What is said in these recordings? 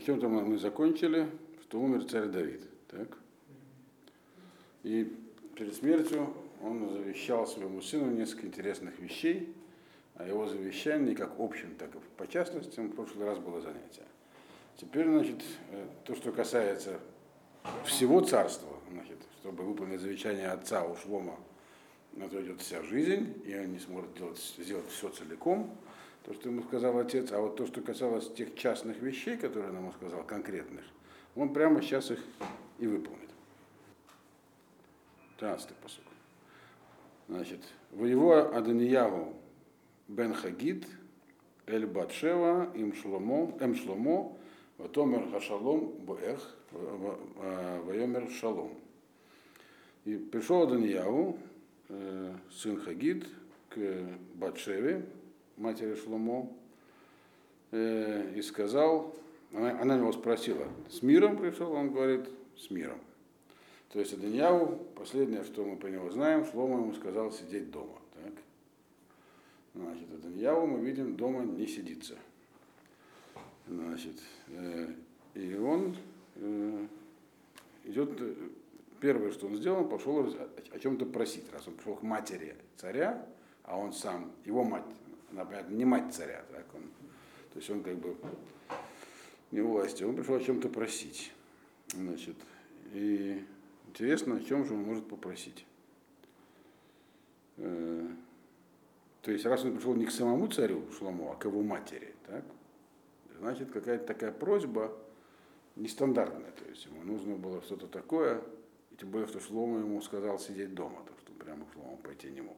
На чем-то мы закончили, что умер царь Давид. Так? И перед смертью он завещал своему сыну несколько интересных вещей, а его завещание как общим, так и по частностям в прошлый раз было занятие. Теперь, значит, э, то, что касается всего царства, значит, чтобы выполнить завещание отца у Шлома, на то идет вся жизнь, и он не сможет делать, сделать все целиком, то, что ему сказал отец, а вот то, что касалось тех частных вещей, которые он ему сказал, конкретных, он прямо сейчас их и выполнит. 13 посуд. Значит, воево Аданиягу бен Хагид, Эль Батшева, им Шломо, эм Шломо, Ватомер Хашалом Боэх, Вайомер Шалом. И пришел Аданиягу, э, сын Хагид, к Батшеве, матери Шломо, э, и сказал, она, она его спросила, с миром пришел? Он говорит, с миром. То есть Аданьяу, последнее, что мы по нему знаем, Шлома ему сказал сидеть дома. Так? Значит, Аданьяу мы видим, дома не сидится. Значит, э, и он э, идет, э, первое, что он сделал, он пошел о чем-то просить, раз он пришел к матери царя, а он сам, его мать, она, понятно, не мать царя, так он, то есть он как бы не власти, он пришел о чем-то просить. Значит, и интересно, о чем же он может попросить. Э, то есть, раз он пришел не к самому царю Шлому, а к его матери, так, значит, какая-то такая просьба нестандартная. То есть ему нужно было что-то такое, и тем более, что Шлома ему сказал сидеть дома, так что прямо к Шлому пойти не мог.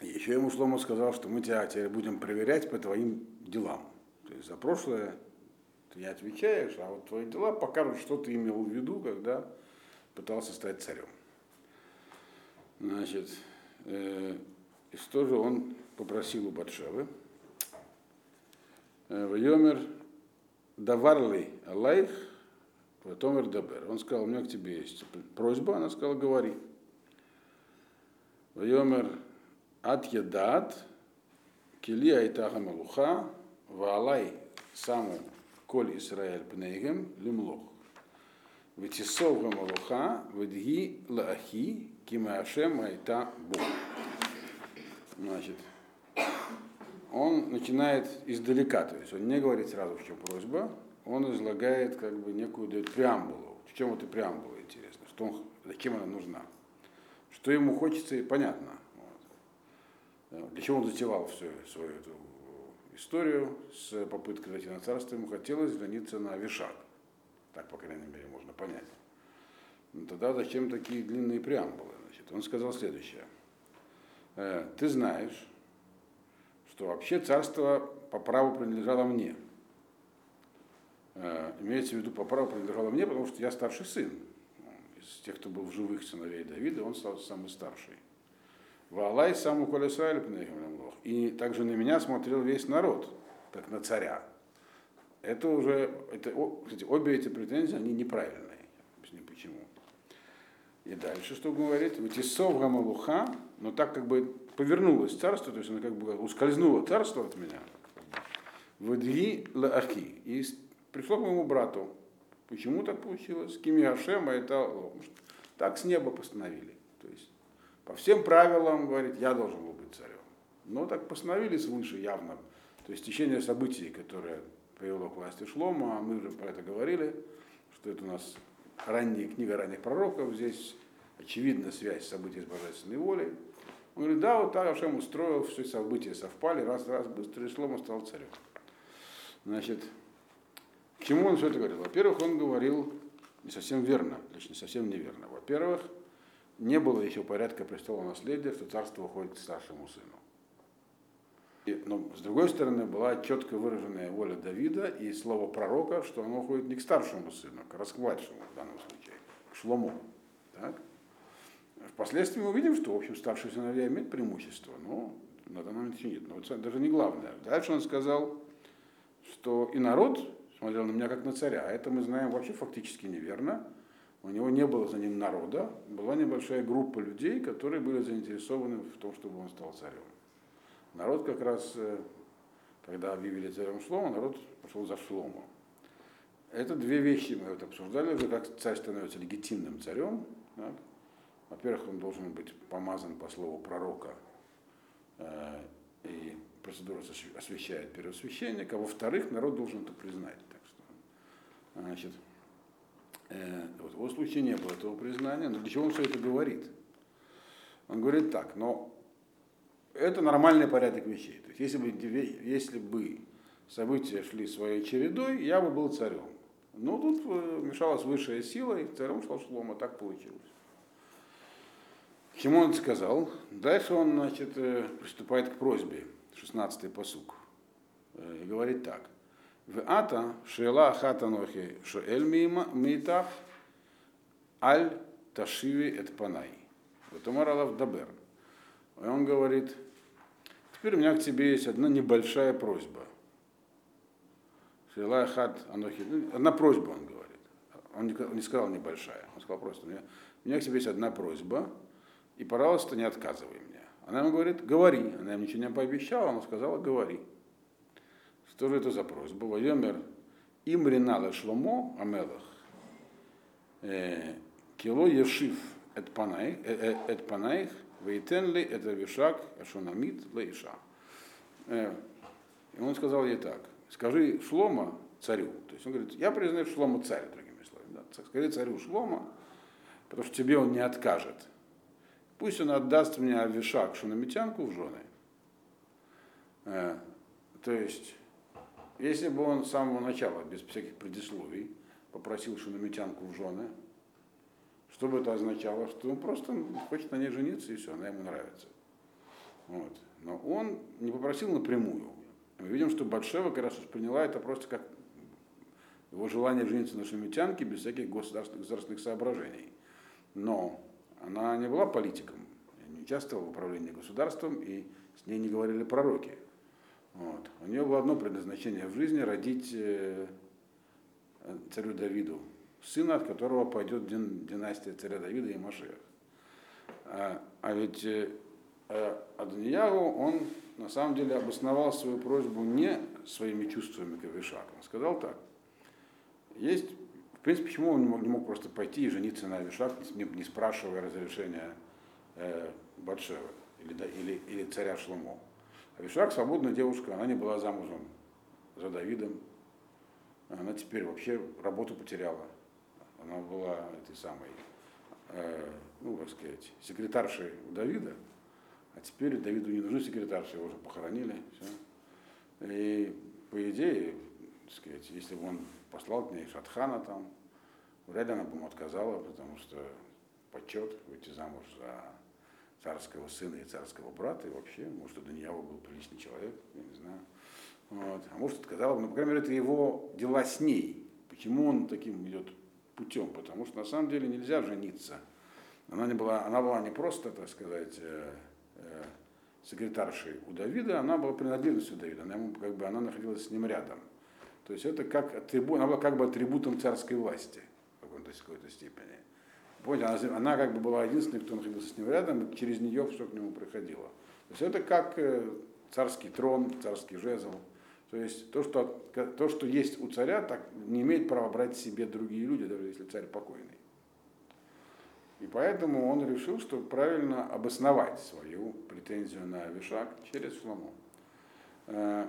Еще ему Шлома сказал, что мы тебя теперь будем проверять по твоим делам. То есть за прошлое ты не отвечаешь, а вот твои дела покажут, что ты имел в виду, когда пытался стать царем. Значит, э, и что же он попросил у Батшевы? Э, Вайомер даварли алайх, Томер Дабер. Он сказал, у меня к тебе есть просьба, она сказала, говори. Вайомер Ат ядат, кили айтаха малуха, ваалай саму коль Исраэль пнейгем лимлох. Ветисов малуха, ведги лаахи, кимаашем айта бог. Значит, он начинает издалека, то есть он не говорит сразу, в чем просьба, он излагает как бы некую дает преамбулу. В чем эта преамбула, интересно, что он, зачем она нужна. Что ему хочется, и понятно. Для чего он затевал всю свою эту историю с попыткой зайти на царство, ему хотелось жениться на Вишак. Так, по крайней мере, можно понять. Но ну, тогда зачем такие длинные преамбулы? Значит, он сказал следующее. «Э, Ты знаешь, что вообще царство по праву принадлежало мне. Э, имеется в виду, по праву принадлежало мне, потому что я старший сын. Из тех, кто был в живых сыновей Давида, он стал самый старший. Валай саму колесаль И также на меня смотрел весь народ, как на царя. Это уже, это, кстати, обе эти претензии, они неправильные. Объясню почему. И дальше что говорит? Ватисов гамалуха, но так как бы повернулось царство, то есть оно как бы ускользнуло царство от меня. Вадги лаахи. И пришло к моему брату. Почему так получилось? Кими Ашема это так с неба постановили. По всем правилам, говорит, я должен был быть царем. Но так постановили свыше явно. То есть течение событий, которое привело к власти Шлома, а мы уже про это говорили, что это у нас ранняя книга ранних пророков, здесь очевидна связь событий с божественной волей. Он говорит, да, вот так Ашем устроил, все события совпали, раз-раз, быстро, и Шлома стал царем. Значит, к чему он все это говорил? Во-первых, он говорил не совсем верно, точнее, совсем неверно. Во-первых, не было еще порядка престола наследия, что царство уходит к старшему сыну. И, но с другой стороны, была четко выраженная воля Давида и слово пророка, что оно уходит не к старшему сыну, а к расквадшему в данном случае, к Шлому. Так? Впоследствии мы увидим, что, в общем, старший сыновья имеет преимущество, но на данный момент нет. Но это даже не главное. Дальше он сказал, что и народ смотрел на меня как на царя. А это мы знаем вообще фактически неверно у него не было за ним народа, была небольшая группа людей, которые были заинтересованы в том, чтобы он стал царем. Народ как раз, э, когда объявили царем Шлома, народ пошел за Шлому. Это две вещи мы вот обсуждали как царь становится легитимным царем. Да? Во-первых, он должен быть помазан по слову пророка, э, и процедура освящает первосвященника. Во-вторых, народ должен это признать. Так что, значит, вот в его случае не было этого признания, но для чего он все это говорит? Он говорит так, но это нормальный порядок вещей. То есть если бы, если бы события шли своей чередой, я бы был царем. Но тут э, мешалась высшая сила, и царем шел Шлома, так получилось. Чему он сказал? Дальше он значит, э, приступает к просьбе, 16-й посук. Э, и говорит так. В ата шела хата нохи шоэль митах аль ташиви эт панай. Вот Умар Дабер. И он говорит, теперь у меня к тебе есть одна небольшая просьба. Шила хат анохи. Одна просьба, он говорит. Он не, сказал небольшая, он сказал просто, у меня, у меня к тебе есть одна просьба, и, пожалуйста, не отказывай мне. Она ему говорит, говори. Она ему ничего не пообещала, она сказала, говори. Что же это за просьба? Вайомер им ринала шломо амелах. Э, кило ешив эт панаих, э, э, вейтен ли это вишак ашунамит лейша. И он сказал ей так, скажи Шлома царю. То есть он говорит, я признаю Шлома царь, другими словами. Да. Скажи царю Шлома, потому что тебе он не откажет. Пусть он отдаст мне Авишак, шунамитянку в жены. То есть, если бы он с самого начала, без всяких предисловий, попросил шунамитянку в жены, что бы это означало? Что он просто хочет на ней жениться, и все, она ему нравится. Вот. Но он не попросил напрямую. Мы видим, что Батшева как раз восприняла это просто как его желание жениться на шумитянке без всяких государственных, государственных соображений. Но она не была политиком, не участвовала в управлении государством, и с ней не говорили пророки. Вот. У нее было одно предназначение в жизни – родить э, царю Давиду сына, от которого пойдет династия царя Давида и Машех. А, а ведь э, э Адоньягу, он на самом деле обосновал свою просьбу не своими чувствами к Авишаку. Он сказал так. Есть принципе, почему он не мог, не мог просто пойти и жениться на Авишак, не, не спрашивая разрешения э, Батшева или, да, или, или царя Шломо. Авишак свободная девушка, она не была замужем за Давидом. Она теперь вообще работу потеряла. Она была этой самой, э, ну, как сказать, секретаршей у Давида. А теперь Давиду не нужны секретарши, его уже похоронили. Все. И по идее, так сказать, если бы он послал к ней Шатхана там, вряд ли она бы ему отказала, потому что почет выйти замуж за царского сына и царского брата, и вообще, может, у Даниила был приличный человек, я не знаю. Вот. А может, отказала бы, но, по крайней мере, это его дела с ней. Почему он таким идет путем? Потому что на самом деле нельзя жениться. Она, не была, она была не просто, так сказать, э, э, секретаршей у Давида, она была принадлежностью Давида, она, ему, как бы, она находилась с ним рядом. То есть это как атрибут, она была как бы атрибутом царской власти в какой-то степени. Помните, она, она как бы была единственной, кто находился с ним рядом, и через нее все к нему приходило. То есть это как э, царский трон, царский жезл. То есть то что, то, что есть у царя, так не имеет права брать себе другие люди, даже если царь покойный. И поэтому он решил, что правильно обосновать свою претензию на Вишак через Шломо. Э,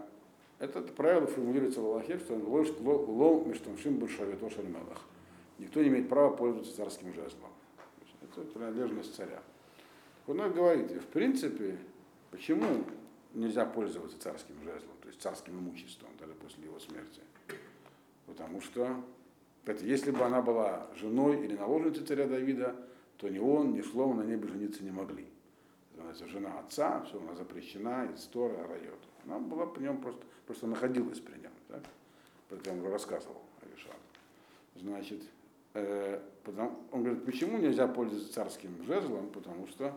это правило формулируется в Аллахе, что ложь лол межтамшим большавито шальмелах. Никто не имеет права пользоваться царским жезлом. Это принадлежность царя. Он говорит, в принципе, почему нельзя пользоваться царским жезлом, то есть царским имуществом, даже после его смерти? Потому что, кстати, если бы она была женой или наложницей царя Давида, то ни он, ни Шлома на ней бы жениться не могли. Она жена отца, все, она запрещена, из Тора, райот. Она была при нем просто, просто находилась при нем. Так? Поэтому рассказывал Авишар. Значит, он говорит, почему нельзя пользоваться царским жезлом? Потому что,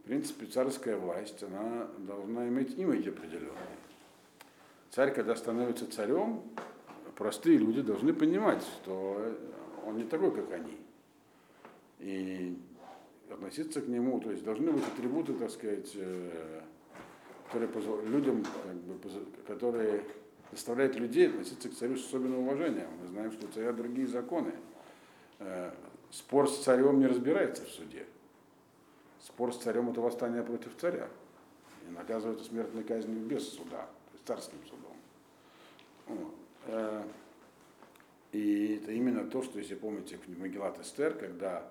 в принципе, царская власть, она должна иметь имидж определенный. Царь, когда становится царем, простые люди должны понимать, что он не такой, как они. И относиться к нему, то есть должны быть атрибуты, так сказать, э, которые людям, как бы, которые заставляют людей относиться к царю с особенным уважением. Мы знаем, что у царя другие законы. Э, спор с царем не разбирается в суде. Спор с царем это восстание против царя. И наказывается смертной казнью без суда, то есть царским судом. Э, и это именно то, что, если помните, в Магеллат Эстер, когда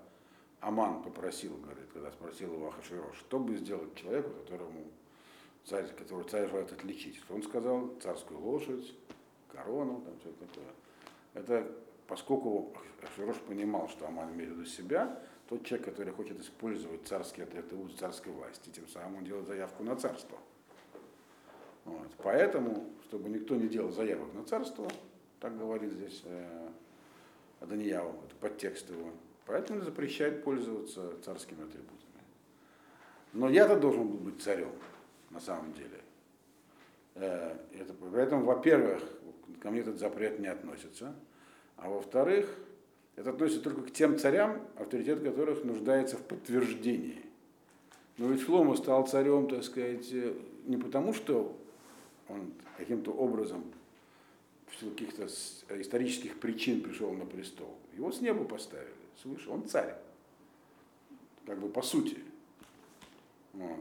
Аман попросил, говорит, когда спросил его Ахашвирош, что бы сделать человеку, которому царь, которого царь желает отличить. Он сказал царскую лошадь, корону, там что-то такое. Это поскольку Ахашвирош понимал, что Аман имеет в виду себя, тот человек, который хочет использовать царские атрибуты царской власти, тем самым он делает заявку на царство. Вот. Поэтому, чтобы никто не делал заявок на царство, так говорит здесь э, Аданияу, это подтекст его, Поэтому запрещает пользоваться царскими атрибутами. Но я-то должен был быть царем, на самом деле. Э, это, поэтому, во-первых, ко мне этот запрет не относится. А во-вторых, это относится только к тем царям, авторитет которых нуждается в подтверждении. Но ведь Шлома стал царем, так сказать, э, не потому, что он каким-то образом в каких-то исторических причин пришел на престол. Его с неба поставили свыше, он царь. Как бы по сути. Вот.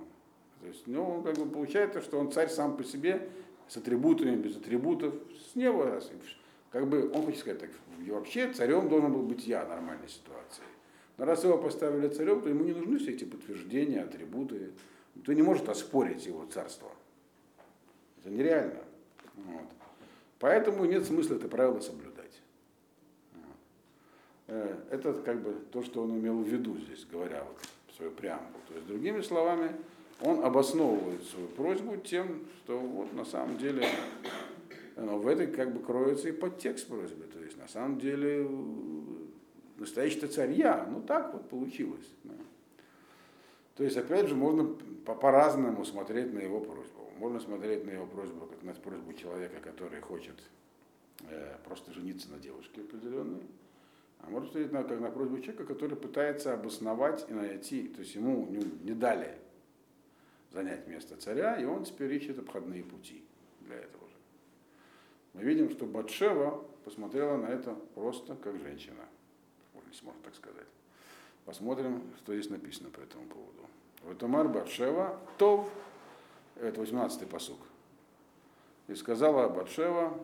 То есть, ну, как бы получается, что он царь сам по себе, с атрибутами, без атрибутов, с неба. Как бы, он хочет сказать так, вообще царем должен был быть я в нормальной ситуации. Но раз его поставили царем, то ему не нужны все эти подтверждения, атрибуты. Никто не может оспорить его царство. Это нереально. Вот. Поэтому нет смысла это правило соблюдать. Э, это как бы то, что он имел в виду здесь, говоря вот свою преамбулу. То есть, другими словами, он обосновывает свою просьбу тем, что вот на самом деле но в этой как бы кроется и подтекст просьбы. То есть на самом деле настоящий царь я. Ну так вот получилось. Да. То есть опять же можно по-разному смотреть на его просьбу. Можно смотреть на его просьбу как на просьбу человека, который хочет э, просто жениться на девушке определенной. А можно смотреть на, как на просьбу человека, который пытается обосновать и найти, то есть ему не, не дали занять место царя, и он теперь ищет обходные пути для этого. Мы видим, что Батшева посмотрела на это просто как женщина, можно так сказать. Посмотрим, что здесь написано по этому поводу. Ватамар Батшева, Тов, это 18-й посук. И сказала Батшева,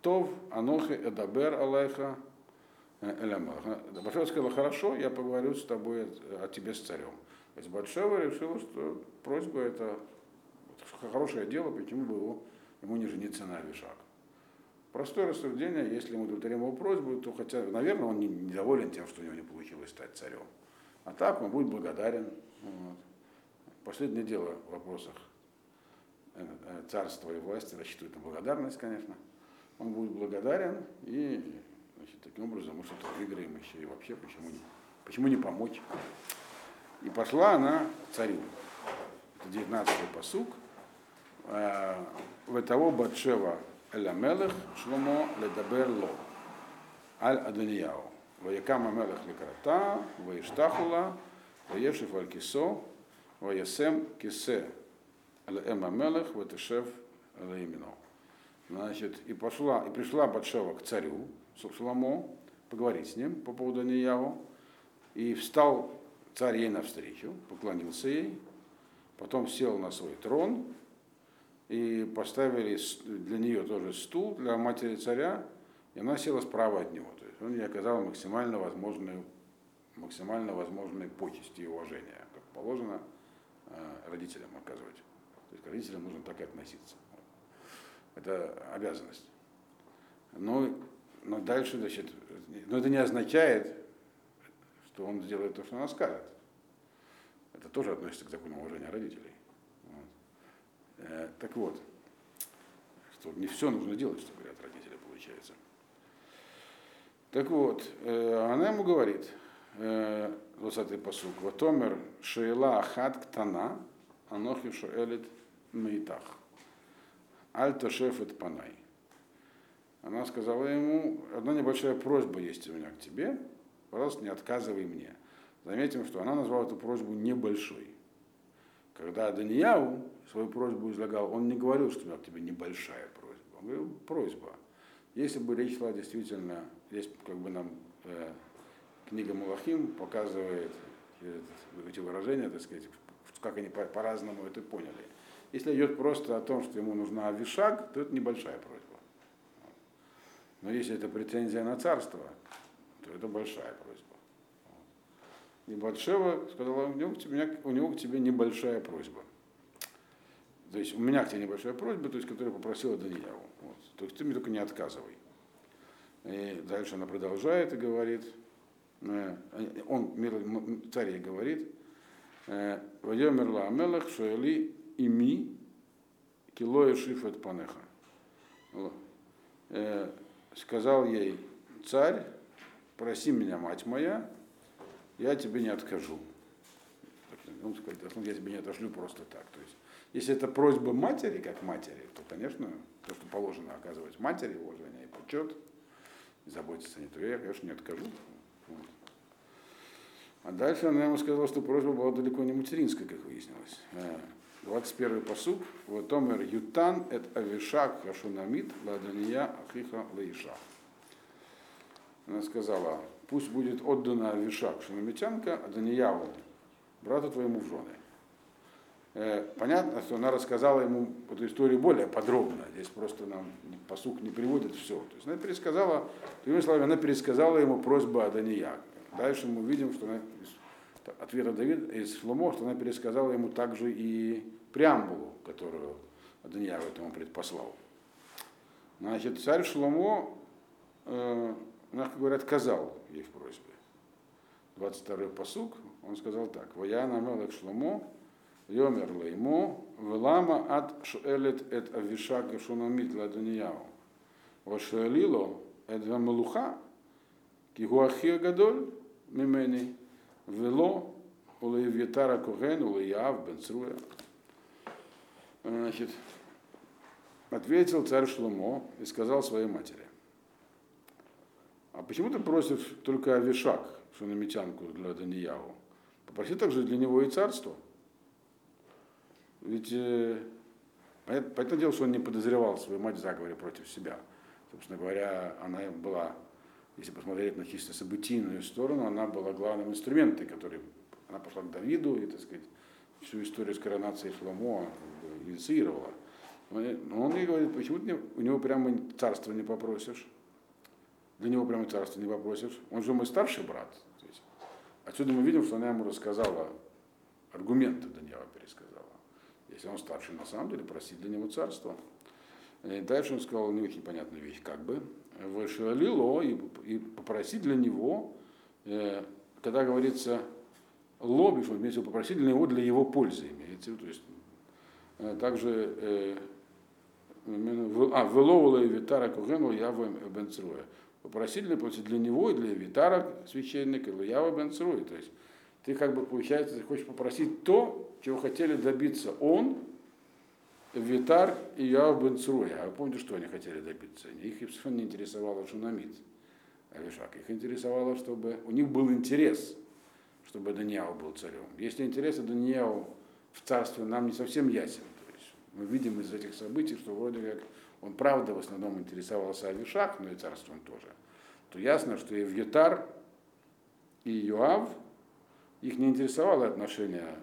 Тов, Анохи, Эдабер, Алейха, Элямах. Батшева сказала, хорошо, я поговорю с тобой о тебе с царем. То есть Батшева решила, что просьба это хорошее дело, почему бы его, ему не жениться на Авишак. Простое рассуждение, если мы удовлетворим его просьбу, то хотя, наверное, он недоволен тем, что у него не получилось стать царем. А так он будет благодарен. Вот. Последнее дело в вопросах э, э, царства и власти рассчитывает на благодарность, конечно. Он будет благодарен и Значит, таким образом мы что-то выиграем еще и вообще, почему не, почему не помочь? И пошла она к царю. Это 19-й посук. Э, в того Батшева Эламелех Шломо Ледабер Ло. Аль Адонияу. Ваякам Амелех Лекарата, Ваиштахула, Ваешев Аль Кисо, Ваясем Кисе Эм Амелех, Ватешев Лаимино. Значит, и пошла, и пришла Батшева к царю, Шламо, поговорить с ним по поводу Неяву. И встал царь ей навстречу, поклонился ей, потом сел на свой трон и поставили для нее тоже стул для матери царя, и она села справа от него. То есть он ей оказал максимально возможную, максимально возможные почести и уважения, как положено э, родителям оказывать. То есть к родителям нужно так и относиться. Это обязанность. Но но дальше, значит, но это не означает, что он сделает то, что она скажет. Это тоже относится к закону уважения родителей. Э, так вот, что не все нужно делать, что говорят родители, получается. Так вот, э, она ему говорит, э, 20-й посук, Ватомер Шейла Ахат Ктана, Анохи Шоэлит Мейтах. Аль Тошефет Панай она сказала ему, одна небольшая просьба есть у меня к тебе, пожалуйста, не отказывай мне. Заметим, что она назвала эту просьбу небольшой. Когда Данияу свою просьбу излагал, он не говорил, что у меня к тебе небольшая просьба. Он говорил, просьба. Если бы речь шла действительно, здесь как бы нам э, книга Мулахим показывает э, эти выражения, так сказать, как они по- по-разному это поняли. Если идет просто о том, что ему нужна авишаг, то это небольшая просьба. Но если это претензия на царство, то это большая просьба. Батшева сказала, у него, к тебе, у него к тебе небольшая просьба. То есть у меня к тебе небольшая просьба, то есть, которую попросила Данияву. Вот. То есть ты мне только не отказывай. И дальше она продолжает и говорит, э, он, царь ей говорит, э, Вайомерла Амелах Шуэли ими кило и шифет панеха. Э, Сказал ей царь, проси меня, мать моя, я тебе не откажу. Ну, сказать, я тебе не отошлю просто так. То есть, если это просьба матери, как матери, то, конечно, то, что положено оказывать матери, уважение и почет, и заботиться о ней, то я, конечно, не откажу. Вот. А дальше она ему сказала, что просьба была далеко не материнская, как выяснилось. 21 посуд. Вот Омер Ютан эт Авишак Хашунамид Ладания Ахиха Лаиша. Она сказала, пусть будет отдана Авишак Шунамитянка, а Данияву, брату твоему в жены. Понятно, что она рассказала ему эту историю более подробно. Здесь просто нам посук не приводит все. То есть она пересказала, другими словами, она пересказала ему просьбу о Дания. Дальше мы видим, что она ответа Давида из Шломо, что она пересказала ему также и преамбулу, которую Адоньяв этому предпослал. Значит, царь Шломо, э, мягко говоря, отказал ей в просьбе. 22-й посук, он сказал так, «Ваяна мелек Шломо, йомер леймо, велама ат шуэлет эт авишак шунамит ладонияу, вашуэлило эт вамелуха, кигуахия гадоль мимени, вело улеевьетара коген, улеяв бен Цруя». Значит, ответил царь Шломо и сказал своей матери, а почему ты просишь только Авишак, шунамитянку для Данияву? Попроси также для него и царство. Ведь э, понятное дело, что он не подозревал свою мать в заговоре против себя. Собственно говоря, она была, если посмотреть на чисто событийную сторону, она была главным инструментом, который она пошла к Давиду и, так сказать, всю историю с коронацией Шломо инициировала. Но он ей говорит, почему ты у него прямо царство не попросишь? Для него прямо царство не попросишь. Он же мой старший брат. Отсюда мы видим, что она ему рассказала аргументы Даниэла пересказала. Если он старший, на самом деле, просить для него царство. И дальше он сказал не очень понятную вещь, как бы. Вышалило и, и попросить для него, э, когда говорится лобби, что имеется попросить для него для его пользы, имеется. То есть, э, также э, а, Веловула и Витара Кугену Ява Бен Цруя. Попросили для него и для Витара священника Ява Бен Цруя. То есть ты как бы, получается, ты хочешь попросить то, чего хотели добиться он, Витар и Яв Бен Цруя. А вы помните, что они хотели добиться? Их совершенно не интересовало Шунамид, Авишак. Их интересовало, чтобы у них был интерес, чтобы Даниэл был царем. Если интерес Даниэла в царстве нам не совсем ясен, мы видим из этих событий, что вроде как он правда в основном интересовался Авишак, но и царством тоже, то ясно, что и Вьетар, и Йоав, их не интересовало отношение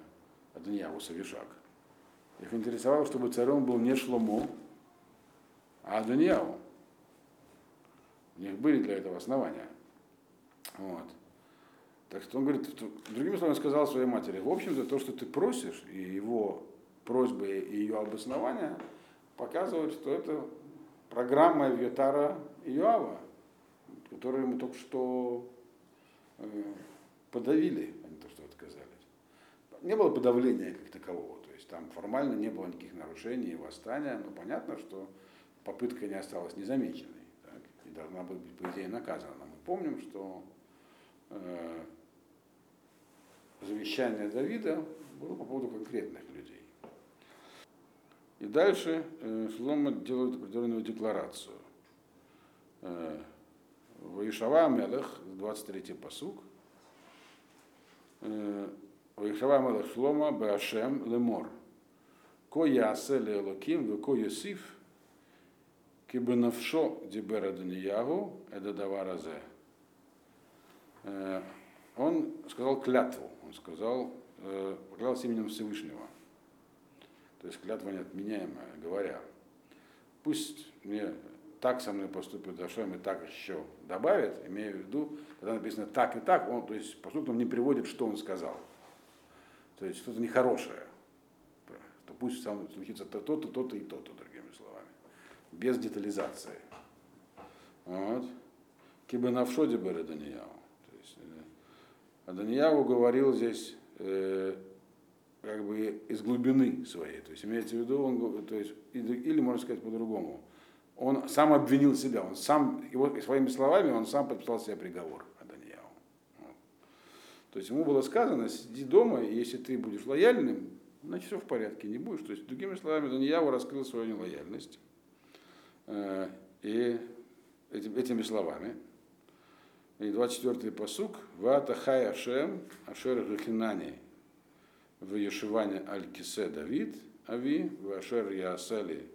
Адоньяву с Авишак. Их интересовало, чтобы царем был не Шломо, а Адоньяву. У них были для этого основания. Вот. Так что он говорит, другими словами сказал своей матери, в общем-то, то, что ты просишь, и его просьбы и ее обоснования показывают, что это программа Вьетара Иоава, которую мы только что э, подавили, отказались. Не было подавления как такового, то есть там формально не было никаких нарушений и восстания, но понятно, что попытка не осталась незамеченной так, и должна быть, по идее, наказана. Мы помним, что э, завещание Давида было по поводу конкретных людей. И дальше э, Шлома делает определенную декларацию. Э, Ваишава Мелех, 23-й посук. Э, Ваишава Мелех Шлома Беашем Лемор. ко ясели элоким, веко йосиф, кибенавшо дибера Даниягу, это даваразе. Он сказал клятву, он сказал, э, поклялся именем Всевышнего. То есть клятва неотменяемая, говоря, пусть мне так со мной поступит Ашем и так еще добавит, имея в виду, когда написано так и так, он, то есть он не приводит, что он сказал. То есть что-то нехорошее. То пусть сам случится то-то, то-то и то-то, другими словами. Без детализации. Вот. Кибы навшоде бы Данияу. То есть, а Данияу говорил здесь э, как бы из глубины своей. То есть имеется в виду, он, то есть, или можно сказать по-другому, он сам обвинил себя, он сам, его, своими словами, он сам подписал себе приговор Аданьяу. Вот. То есть ему было сказано, сиди дома, и если ты будешь лояльным, значит все в порядке, не будешь. То есть, другими словами, Даньяу раскрыл свою нелояльность. Э, и этими словами. И 24-й посук. Вата хай Ашем, Ашер Гахинани, в Ешиване Аль-Кисе Давид, Ави, в Ашер Яасали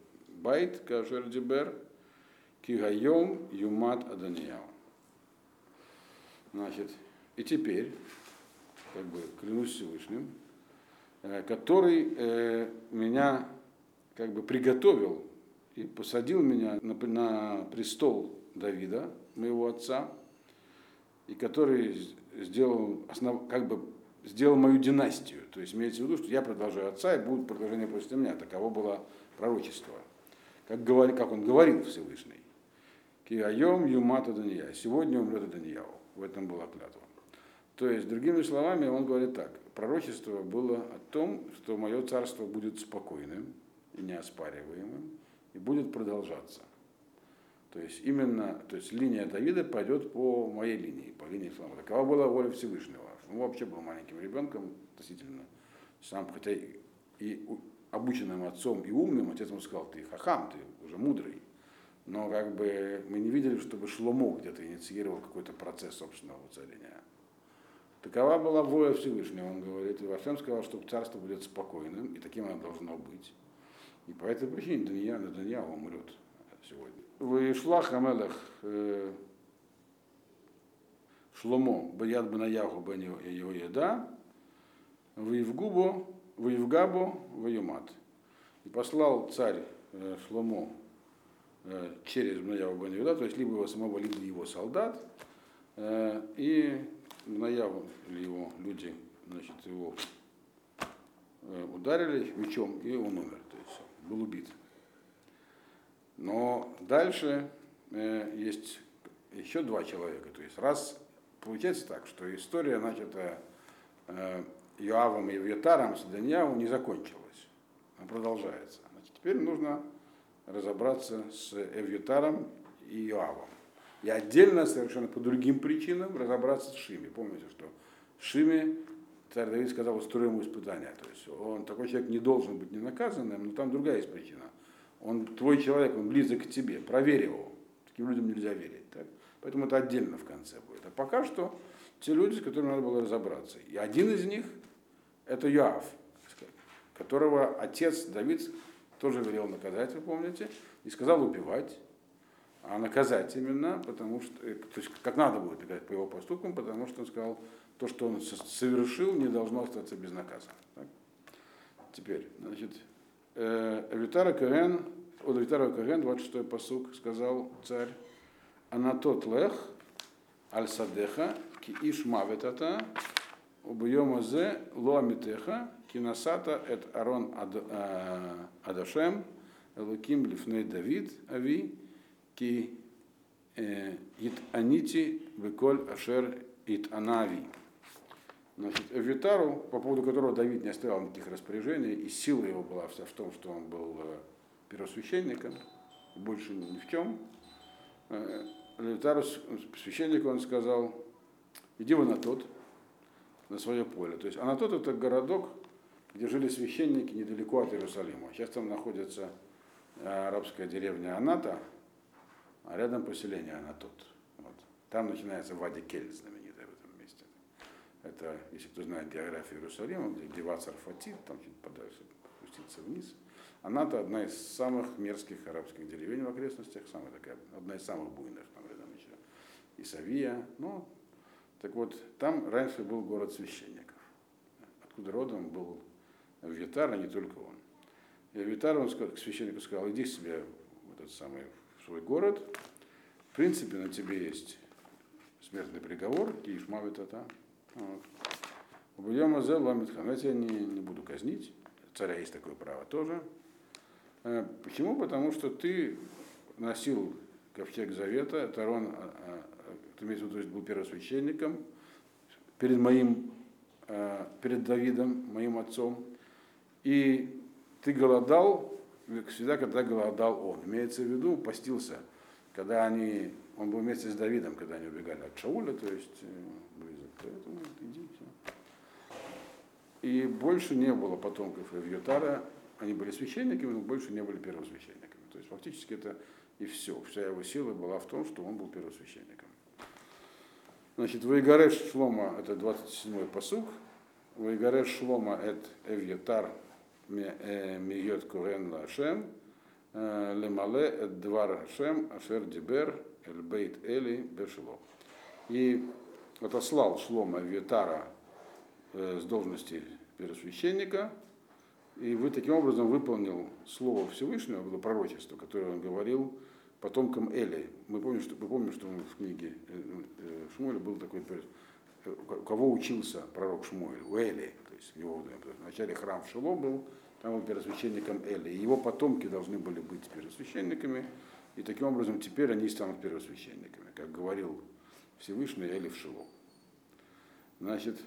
Байт, Кашер Дибер, Кигайом, Юмат Аданияу. Значит, и теперь, как бы клянусь Всевышним, э, который э, меня как бы приготовил и посадил меня на, на престол Давида, моего отца, и который сделал, основ, как бы сделал мою династию. То есть имеется в виду, что я продолжаю отца, и будет продолжение после меня. Таково было пророчество. Как, говори, как он говорил Всевышний. Киайом юмата Дания. Сегодня умрет Данияу. В этом была клятва. То есть, другими словами, он говорит так. Пророчество было о том, что мое царство будет спокойным и неоспариваемым, и будет продолжаться. То есть именно, то есть линия Давида пойдет по моей линии, по линии Ислама. Такова была воля Всевышнего. Он вообще был маленьким ребенком, относительно сам, хотя и обученным отцом и умным, отец ему сказал, ты хахам, ты уже мудрый. Но как бы мы не видели, чтобы Шломо где-то инициировал какой-то процесс собственного воцарения. Такова была воля Всевышнего, он говорит, и Вашем сказал, что царство будет спокойным, и таким оно должно быть. И по этой причине Дания, Дания умрет сегодня. Вышла Хамелах э, Шломо, Баяд Банаяху Бен его еда, Воевгабо, Воюмат. И послал царь э, Шломо э, через Бнаяву Бен то есть либо его самого, либо его солдат, и Бнаяву или его люди, значит, его ударили мечом, и он умер, то есть был убит. Но дальше э, есть еще два человека. То есть раз получается так, что история, начатая э, Йоавом и Вьетаром с Даньяву не закончилась. Она продолжается. Значит, теперь нужно разобраться с Эвьютаром и Йоавом. И отдельно, совершенно по другим причинам, разобраться с Шими. Помните, что Шими царь Давид сказал, устроим ему испытания. То есть он такой человек не должен быть не наказанным, но там другая есть причина он твой человек, он близок к тебе, проверь его. Таким людям нельзя верить. Так? Поэтому это отдельно в конце будет. А пока что те люди, с которыми надо было разобраться. И один из них это Йоав, которого отец Давид тоже велел наказать, вы помните, и сказал убивать, а наказать именно, потому что, э, то есть как надо будет наказать по его поступкам, потому что он сказал, то, что он совершил, не должно остаться безнаказанным. Так? Теперь, значит, Витара Каген, от Витара Каген, 26-й посук, сказал царь, Анатот лех, аль садеха, ки иш маветата, убьема зе лоамитеха, кинасата эт арон адашем, элуким лифней Давид, ави, ки ит анити веколь ашер ит анави. Значит, Эвитару, по поводу которого Давид не оставил никаких распоряжений, и сила его была вся в том, что он был э, первосвященником, больше ни в чем. Эвитару, священнику, он сказал, иди в Анатот, на свое поле. То есть Анатот это городок, где жили священники недалеко от Иерусалима. Сейчас там находится э, арабская деревня Аната, а рядом поселение Анатот. Вот. Там начинается Вади Кель знаменитый. Это, если кто знает географию Иерусалима, где Деват Сарфатит, там чуть подальше спуститься вниз. Она-то одна из самых мерзких арабских деревень в окрестностях, самая такая, одна из самых буйных, там рядом еще. И. Ну, так вот, там раньше был город священников, откуда родом был Витар, а не только он. И Витар, он к священнику сказал, иди себе в этот самый в свой город, в принципе, на тебе есть смертный приговор, Киишмавит это. Вот. Убьем Азел Ламитхан. Я тебя не, не буду казнить. Царя есть такое право тоже. Э, почему? Потому что ты носил ковчег завета, Тарон, имеешь в виду, был первосвященником перед моим, э, перед Давидом, моим отцом, и ты голодал всегда, когда голодал он. Имеется в виду, постился, когда они, он был вместе с Давидом, когда они убегали от Шауля, то есть э, близок. Поэтому иди, все. И больше не было потомков Эвьютара, они были священниками, но больше не были первосвященниками. То есть фактически это и все. Вся его сила была в том, что он был первосвященником. Значит, Ваигареш Шлома, это 27-й посуг. Ваигареш Шлома это Эвьятар Миот Курен Лашем, Лемале эт Двар Шем, Ашер Дибер, Эльбейт Эли Бешло. И отослал Шлома Эвьятара с должности первосвященника, и вы таким образом выполнил слово Всевышнего, было пророчество, которое он говорил потомкам Эли. Мы помним, что, мы помним, что в книге э, э, Шмуэля был такой, у кого учился пророк Шмуэль? У Эли, то есть его вначале храм в Шило был, там был первосвященником Эли. И его потомки должны были быть первосвященниками, и таким образом теперь они станут первосвященниками, как говорил Всевышний Эли в Шило. Значит,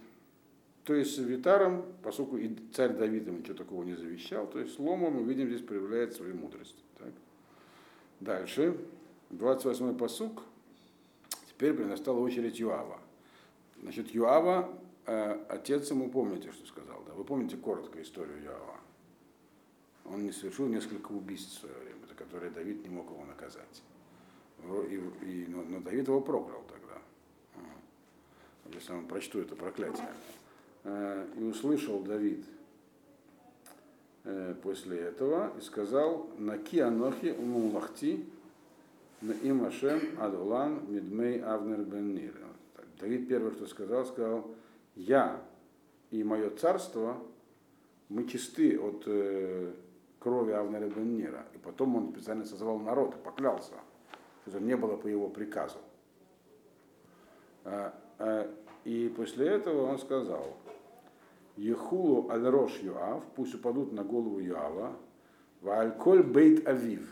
то есть с Витаром, поскольку и царь Давид ему ничего такого не завещал, то есть Лома, мы видим, здесь проявляет свою мудрость. Дальше, 28-й посук. Теперь настала очередь Юава. Значит, Юава, э, отец ему, помните, что сказал, да? Вы помните коротко историю Юава? Он не совершил несколько убийств в свое время, за которые Давид не мог его наказать. И, и, но, но Давид его проклял тогда. Если он прочту это проклятие. Э, и услышал Давид после этого и сказал, Наки Анохи Умулахти на им Ашем Адулан Мидмей Авнер Бен Нир. Давид первое, что сказал, сказал, я и мое царство, мы чисты от э, крови Авнера Бен Нира. И потом он специально созвал народ и поклялся, что это не было по его приказу. И после этого он сказал, Ехулу аль рош Юав, пусть упадут на голову Юава, вальколь бейт авив,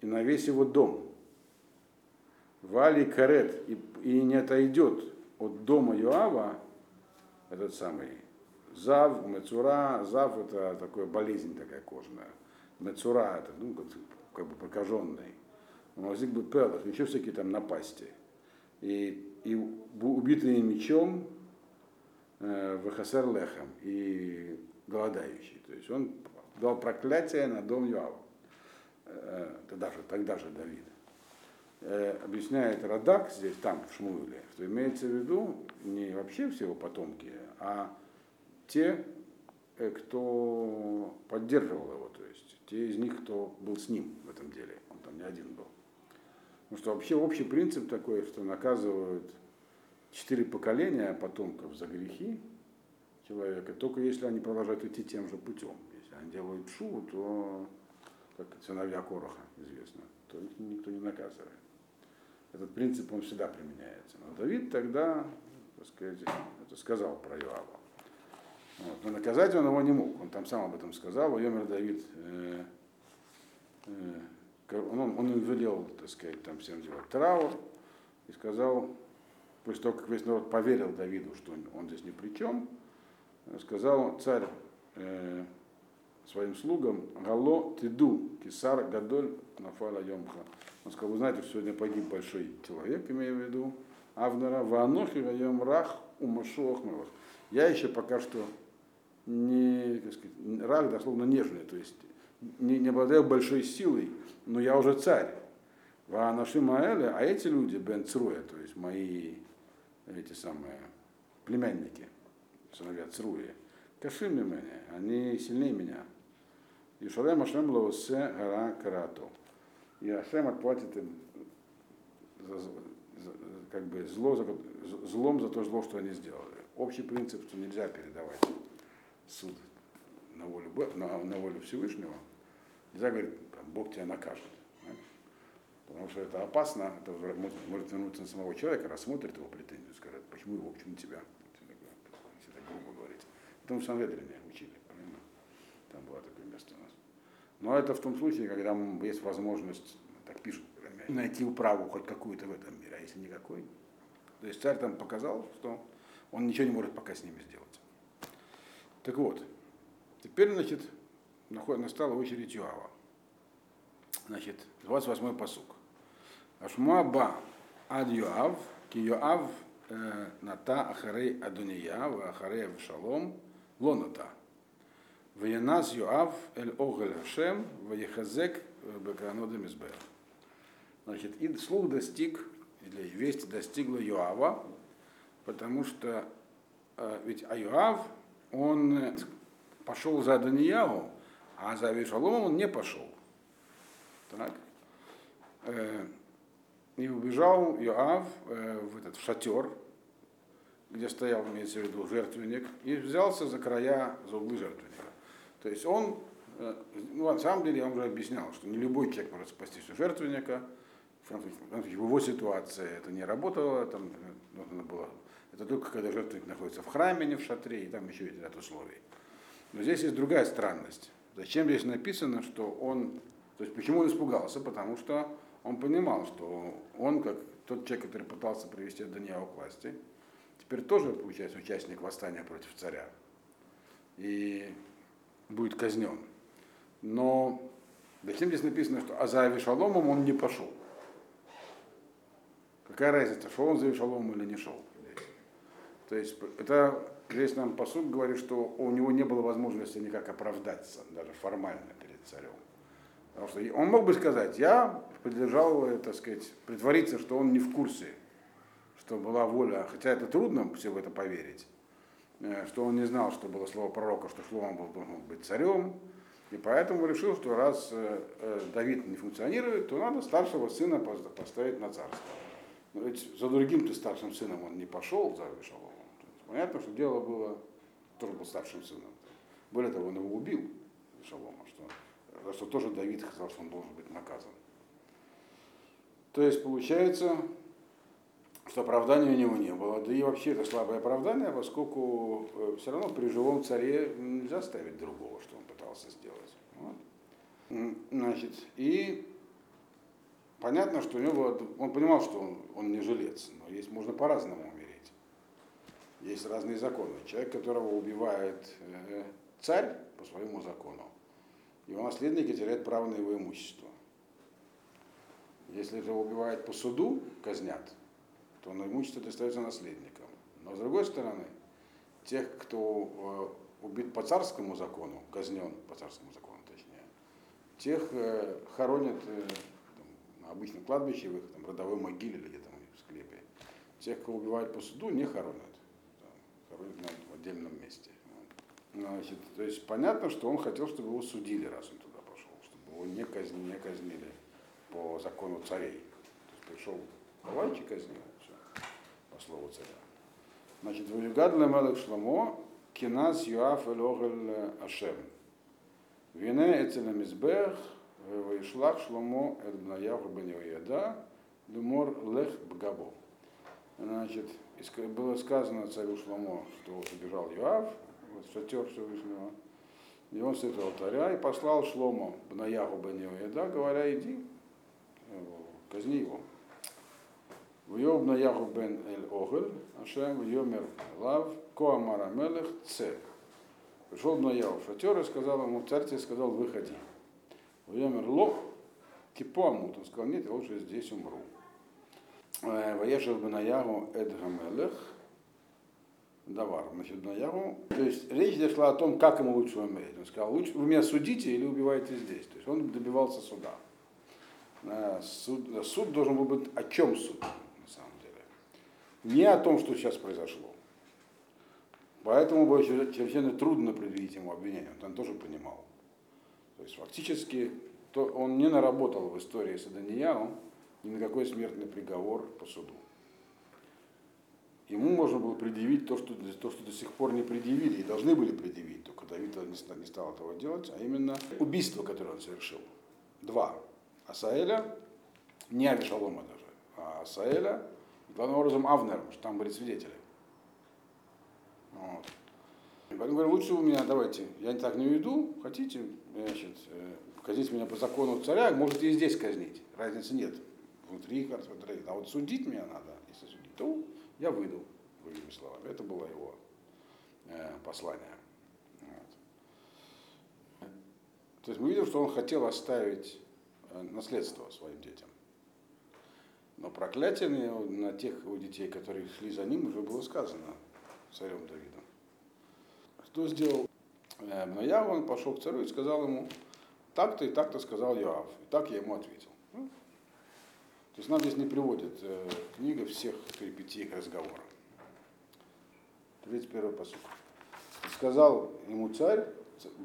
и на весь его дом. Вали карет, и, и не отойдет от дома Юава этот самый зав, мецура, зав это такая болезнь такая кожная, мецура это ну, как, бы прокаженный, мазик бы пелах, еще всякие там напасти. И, и убитые мечом, Вахасер Лехам и голодающий. То есть он дал проклятие на дом Юава. Э, тогда же, тогда же Давид. Э, объясняет Радак здесь, там, в Шмуиле, что имеется в виду не вообще все его потомки, а те, кто поддерживал его, то есть те из них, кто был с ним в этом деле. Он там не один был. Потому что вообще общий принцип такой, что наказывают четыре поколения потомков за грехи человека, только если они продолжают идти тем же путем. Если они делают шу, то, как сыновья Короха известно, то их никто не наказывает. Этот принцип, он всегда применяется. Но Давид тогда, так сказать, это сказал про Иоава. Вот. Но наказать он его не мог. Он там сам об этом сказал. Йомер Давид, э, э, он, он велел, так сказать, там всем делать траур и сказал, после того, как весь народ поверил Давиду, что он здесь ни при чем, сказал царь э, своим слугам, Гало тиду, кисар гадоль нафала йомха. Он сказал, вы знаете, сегодня погиб большой человек, имею в виду, Авнера, Ванохи, Вайом Рах, Умашу Ахмелах. Я еще пока что не, как сказать, рак дословно нежный, то есть не, не обладаю большой силой, но я уже царь. Ванаши Маэля, а эти люди, Бен Цруя, то есть мои эти самые племянники, сыновья Цруи, Кашими меня, они сильнее меня. И Шалем Ашем Лоусе Гара Карато. И Ашем отплатит им за, за, как бы зло, за, злом за то зло, что они сделали. Общий принцип, что нельзя передавать суд на волю, на, на волю Всевышнего. Нельзя говорить, Бог тебя накажет. Потому что это опасно, это может, вернуться на самого человека, рассмотрит его претензию, скажет, почему его, почему тебя, если так грубо говорить. Это мы в Санведрине учили, правильно? Там было такое место у нас. Но это в том случае, когда есть возможность, так пишут, найти управу хоть какую-то в этом мире, а если никакой. То есть царь там показал, что он ничего не может пока с ними сделать. Так вот, теперь, значит, настала очередь Юава. Значит, 28-й посук. Ашмуа ба ад Йоав, ки Йоав ната ахарей Адония, ва ахарей Авшалом, лоната. Ваянас Йоав эль огель Хашем, ваехазек бекранода Мизбех. Значит, и слух достиг, или весть достигла Йоава, потому что ведь Аюав, он пошел за Данияву, а за Авишаломом он не пошел. Так? И убежал Йоав в этот в шатер, где стоял, имеется в виду, жертвенник, и взялся за края, за углы жертвенника. То есть он, ну, на самом деле, я вам уже объяснял, что не любой человек может спастись у жертвенника, в его ситуации это не работало, там нужно было, это только когда жертвенник находится в храме, не в шатре, и там еще есть ряд условий. Но здесь есть другая странность. Зачем здесь написано, что он, то есть почему он испугался? Потому что он понимал, что он, как тот человек, который пытался привести Даниила к власти, теперь тоже получается участник восстания против царя и будет казнен. Но зачем здесь написано, что а за Авишаломом он не пошел? Какая разница, шел он за Авишаломом или не шел? То есть это здесь нам посуд говорит, что у него не было возможности никак оправдаться, даже формально перед царем. Потому что он мог бы сказать, я поддержал, э, так сказать, притвориться, что он не в курсе, что была воля, хотя это трудно все в это поверить, э, что он не знал, что было слово пророка, что Шлома был, должен быть царем, и поэтому решил, что раз э, Давид не функционирует, то надо старшего сына поставить на царство. Но ведь за другим-то старшим сыном он не пошел, за Вишаломом. Понятно, что дело было, тоже был старшим сыном. Более того, он его убил, Вишалома, что что тоже Давид сказал, что он должен быть наказан. То есть получается, что оправдания у него не было. Да и вообще это слабое оправдание, поскольку э, все равно при живом царе нельзя ставить другого, что он пытался сделать. Вот. Значит, и понятно, что у него было, он понимал, что он, он не жилец, но есть можно по-разному умереть. Есть разные законы. Человек, которого убивает э, царь по своему закону, его наследники теряют право на его имущество. Если это убивает по суду, казнят, то на имущество достается наследникам. Но с другой стороны, тех, кто э, убит по царскому закону, казнен по царскому закону точнее, тех э, хоронят э, там, на обычном кладбище, в их там, родовой могиле или где-то в склепе. Тех, кого убивают по суду, не хоронят. Там, хоронят на, в отдельном месте. Значит, то есть понятно, что он хотел, чтобы его судили, раз он туда пошел, чтобы его не казнили, не казнили по закону царей. То есть пришел Лавайчик казнил, все, по слову царя. Значит, Ваюгадля Мелек Шламо, Кинас Юаф Элогель Ашем. Вине Эцелем Мизбех, Ваишлах Шламо Эльбнаяху Беньоеда, Думор Лех Бгабо. Значит, было сказано царю Шламо, что убежал Юав, вот шатер Всевышнего, и он с этого алтаря и послал Шломо Бнаягу Беньоеда, говоря, иди, казни его. Вьев на Яху бен Эль Огель, Ашем Вьемер Лав, Коамара Мелех Ц. Пришел на Яху шатер и сказал ему, царь тебе сказал, выходи. Вьемер Лох, Кипомут, он сказал, нет, я лучше здесь умру. Ваешев Бенаягу Эдгамелех, Давар, значит, Бенаягу. То есть речь зашла о том, как ему лучше умереть. Он сказал, лучше вы меня судите или убиваете здесь. То есть он добивался суда суд, суд должен был быть о чем суд, на самом деле. Не о том, что сейчас произошло. Поэтому было чрезвычайно трудно предъявить ему обвинение, он тоже понимал. То есть фактически то он не наработал в истории с Аданияу ни на какой смертный приговор по суду. Ему можно было предъявить то что, то, что до сих пор не предъявили, и должны были предъявить, только Давид не не стал этого делать, а именно убийство, которое он совершил. Два. Асаэля, не Авишалома даже, а Асаэля, главным образом Авнер, потому что там были свидетели. Вот. Поэтому говорю, лучше у меня, давайте, я так не уйду, хотите, значит, э, казнить меня по закону царя, можете и здесь казнить, разницы нет, внутри, внутри. а вот судить меня надо, если судить, то я выйду, другими словами. Это было его э, послание. Вот. То есть мы видим, что он хотел оставить э, наследство своим детям. Но проклятие на тех его детей, которые шли за ним, уже было сказано царем Давидом. Что сделал Мнаяв? Он пошел к царю и сказал ему, так-то и так-то сказал Йоав. И так я ему ответил. Ну, то есть нам здесь не приводит э, книга всех перипетий их разговора. 31 посуд. Сказал ему царь,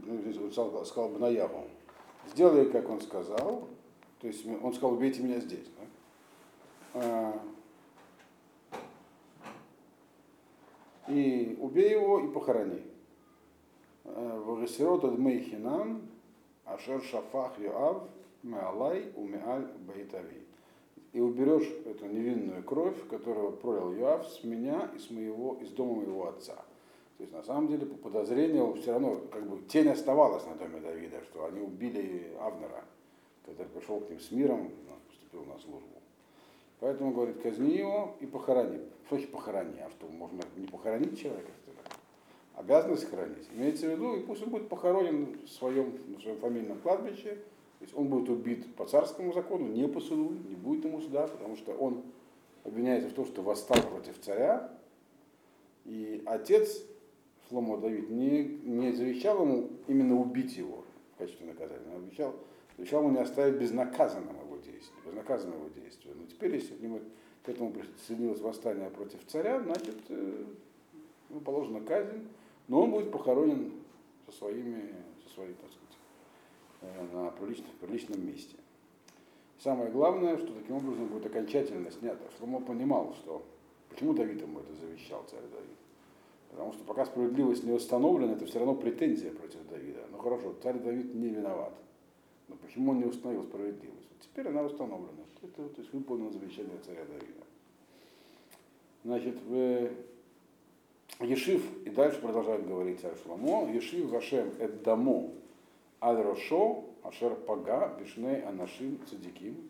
он сказал, сказал Бнаяву, сделай, как он сказал, то есть он сказал, убейте меня здесь. Да? А, и убей его и похорони. Вагасирот от Мейхинам, Ашер Шафах Йоав, Меалай, Умеаль Байтави. И уберешь эту невинную кровь, которую пролил Йоав с меня и с моего, из дома моего отца. То есть на самом деле по подозрению все равно как бы тень оставалась на доме Давида, что они убили Авнера, который пришел к ним с миром, поступил на службу. Поэтому говорит, казни его и похорони. Что значит похорони? А что, можно не похоронить человека? обязанность хранить. Имеется в виду, и пусть он будет похоронен в своем, в своем фамильном кладбище, то есть он будет убит по царскому закону, не по суду, не будет ему суда, потому что он обвиняется в том, что восстал против царя, и отец Шломо Давид не, не завещал ему именно убить его в качестве наказания, он обещал, завещал ему не оставить безнаказанным его действие, безнаказанным его действие. Но теперь, если к, нему, к этому присоединилось восстание против царя, значит, ему ну, положена казнь, но он будет похоронен со своими, со своей, э, на приличном, приличном месте. Самое главное, что таким образом будет окончательно снято. Шломо понимал, что почему Давид ему это завещал, царь Давид. Потому что пока справедливость не установлена, это все равно претензия против Давида. Ну хорошо, царь Давид не виноват. Но почему он не установил справедливость? Теперь она установлена. Это то есть выполнено завещание царя Давида. Значит, в Ешив, и дальше продолжает говорить царь Шломо, Ешив Вашем Эддамо Аль-Рошо Ашер Пага Бишней Анашим Цадиким.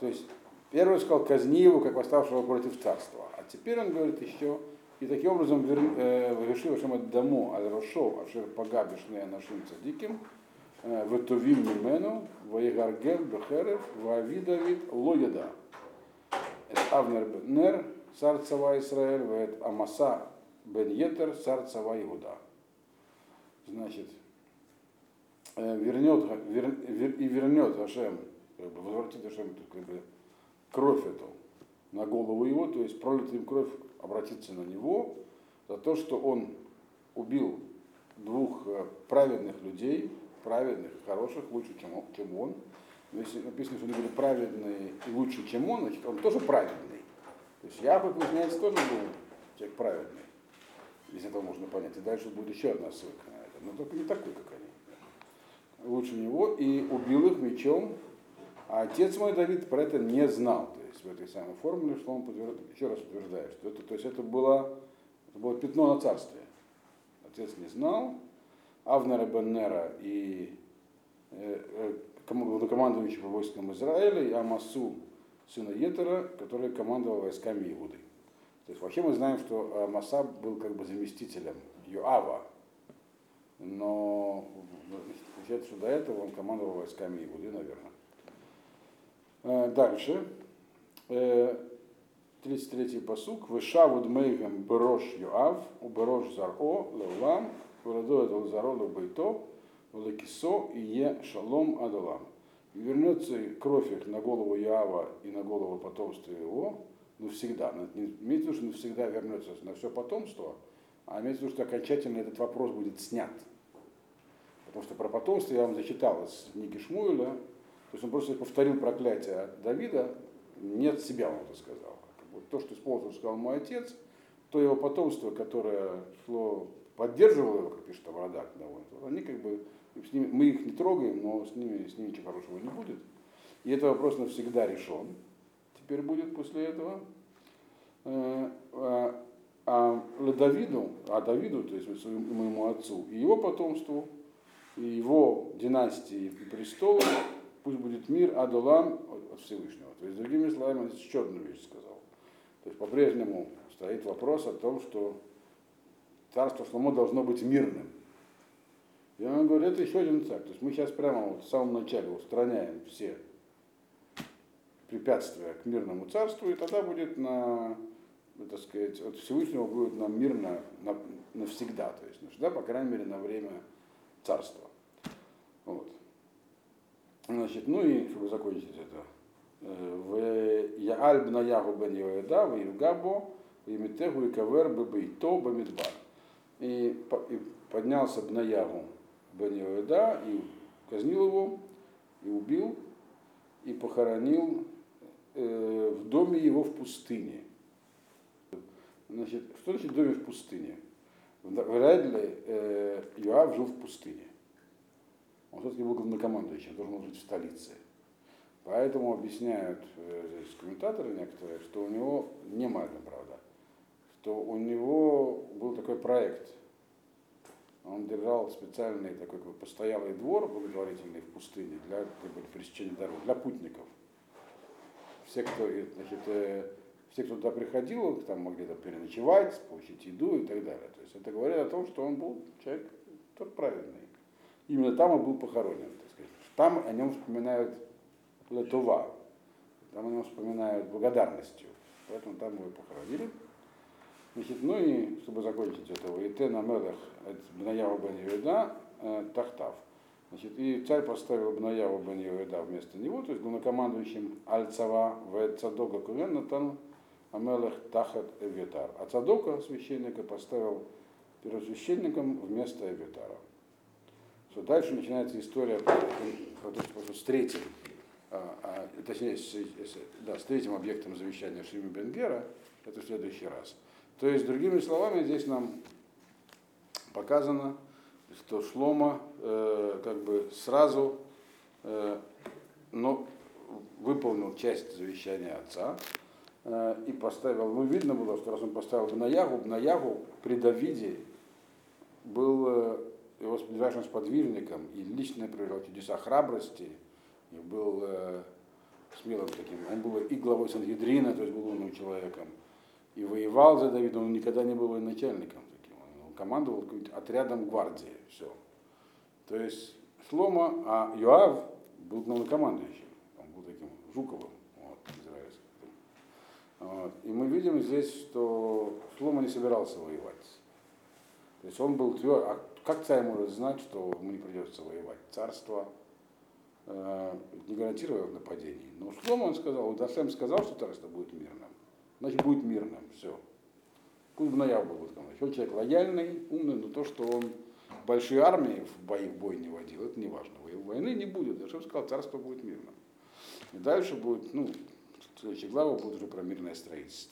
То есть первый сказал, казни его, как восставшего против царства. А теперь он говорит еще, и таким образом Ешив Вашем Эддамо Аль-Рошо Ашер Пага Бишней Анашим Цадиким Ветовим Мимену, Ваигаргер Бехерев, Ваавидавид Лоеда. Авнер Нер, царь Цава Исраэль, Вет Амаса Бен Етер, царь Иуда. Значит, э, вернет, вер, вер, и вернет Ашем, как бы, возвратит Ашем как бы, кровь эту на голову его, то есть пролитая им кровь обратится на него за то, что он убил двух э, праведных людей, праведных, хороших, лучше, чем он. Чем он. Но если написано, что они были праведные и лучше, чем он, значит, он тоже праведный. То есть Яков, выясняется, тоже был человек праведный из этого можно понять. И дальше будет еще одна ссылка на это, но только не такой, как. Лучше него и убил их мечом, а отец мой Давид про это не знал. То есть в этой самой формуле, что он еще раз утверждает, что это, то есть это было, это было пятно на царстве. Отец не знал, Авнера Беннера и э, э, по войскам Израиля, и Амасу, сына Етера, который командовал войсками Иуды. То есть вообще мы знаем, что Масаб был как бы заместителем Юава, но получается, что до этого он командовал войсками Иуды, наверное. Э, дальше. 33-й э, посук. Вышавуд мейгам брош у брош заро леулам, владоет заро лебайто, лекисо и е шалом адалам. И вернется кровь их на голову Ява и на голову потомства его, навсегда. Имеется в виду, что навсегда вернется на все потомство, а имеется в виду, что окончательно этот вопрос будет снят. Потому что про потомство я вам зачитал из книги Шмуэля. То есть он просто повторил проклятие Давида, не от себя он это сказал. То, что исполнил, сказал мой отец, то его потомство, которое шло, поддерживало его, как пишет Аврадак, довольно, они как бы, с ними, мы их не трогаем, но с ними, с ними ничего хорошего не будет. И этот вопрос навсегда решен. Теперь будет после этого. Э, а, а Давиду, а Давиду, то есть своему, моему отцу, и его потомству, его династии и престолу, пусть будет мир Адулам от Всевышнего. То есть, другими словами, он еще одну вещь сказал. То есть, по-прежнему стоит вопрос о том, что царство Шломо должно быть мирным. И он говорит, это еще один царь. То есть мы сейчас прямо вот в самом начале устраняем все препятствия к мирному царству, и тогда будет на так сказать, от Всевышнего будет нам мирно на, навсегда, то есть навсегда, по крайней мере, на время царства. Вот. Значит, ну и чтобы закончить это. «Э, в Яаль бнаягу бен Йоэда, в Югабо, в Имитегу и Кавер бебейто бамидбар. И, поднялся Бнаягу бен Йоэда и казнил его, и убил, и похоронил э, в доме его в пустыне. Значит, что значит доме в пустыне? Вряд ли э, Иоав жил в пустыне. Он все-таки был главнокомандующим, должен жить в столице. Поэтому объясняют э, здесь комментаторы некоторые, что у него, не Мальбин, правда, что у него был такой проект. Он держал специальный такой как бы, постоялый двор благотворительный в пустыне для, для пересечения дорог, для путников. Все, кто значит, э, все, кто туда приходил, там могли там переночевать, получить еду и так далее. То есть это говорит о том, что он был человек тот правильный. Именно там он был похоронен. Так сказать. Там о нем вспоминают Летува, там о нем вспоминают благодарностью. Поэтому там его похоронили. Значит, ну и чтобы закончить это, и те на Мелах Бнаява бен Юда э, Тахтав. Значит, и царь поставил Бнаяву бен Юда вместо него, то есть главнокомандующим Альцава в Цадога Кувен Натан Амелех Тахат Эвитар. А Цадока, священника, поставил первосвященником вместо Эвитара. Что дальше начинается история с третьим, а, а, точнее, да, с третьим объектом завещания Шими Бенгера, это в следующий раз. То есть, другими словами, здесь нам показано, что Шлома э, как бы сразу э, но выполнил часть завещания отца, и поставил, ну видно было, что раз он поставил Бнаягу, Бнаягу при Давиде был э, его ближайшим сподвижником и лично проявлял чудеса храбрости, и был э, смелым таким. Он был и главой Сангедрина, то есть был умным человеком, и воевал за Давида, он никогда не был военачальником таким, он командовал отрядом гвардии, все. То есть Шлома, а Йоав был главнокомандующим, он был таким Жуковым. Вот. И мы видим здесь, что Шлома не собирался воевать. То есть он был тверд. А как царь может знать, что ему не придется воевать? Царство э, не гарантировало нападений. Но Шлома он сказал, вот Ашем сказал, что царство будет мирным. Значит, будет мирным. Все. Пусть бы наяв был Еще человек лояльный, умный, но то, что он большие армии в бои в бой не водил, это не важно. Войны не будет. Ашем сказал, царство будет мирным. И дальше будет, ну, следующая глава будет уже про мирное строительство.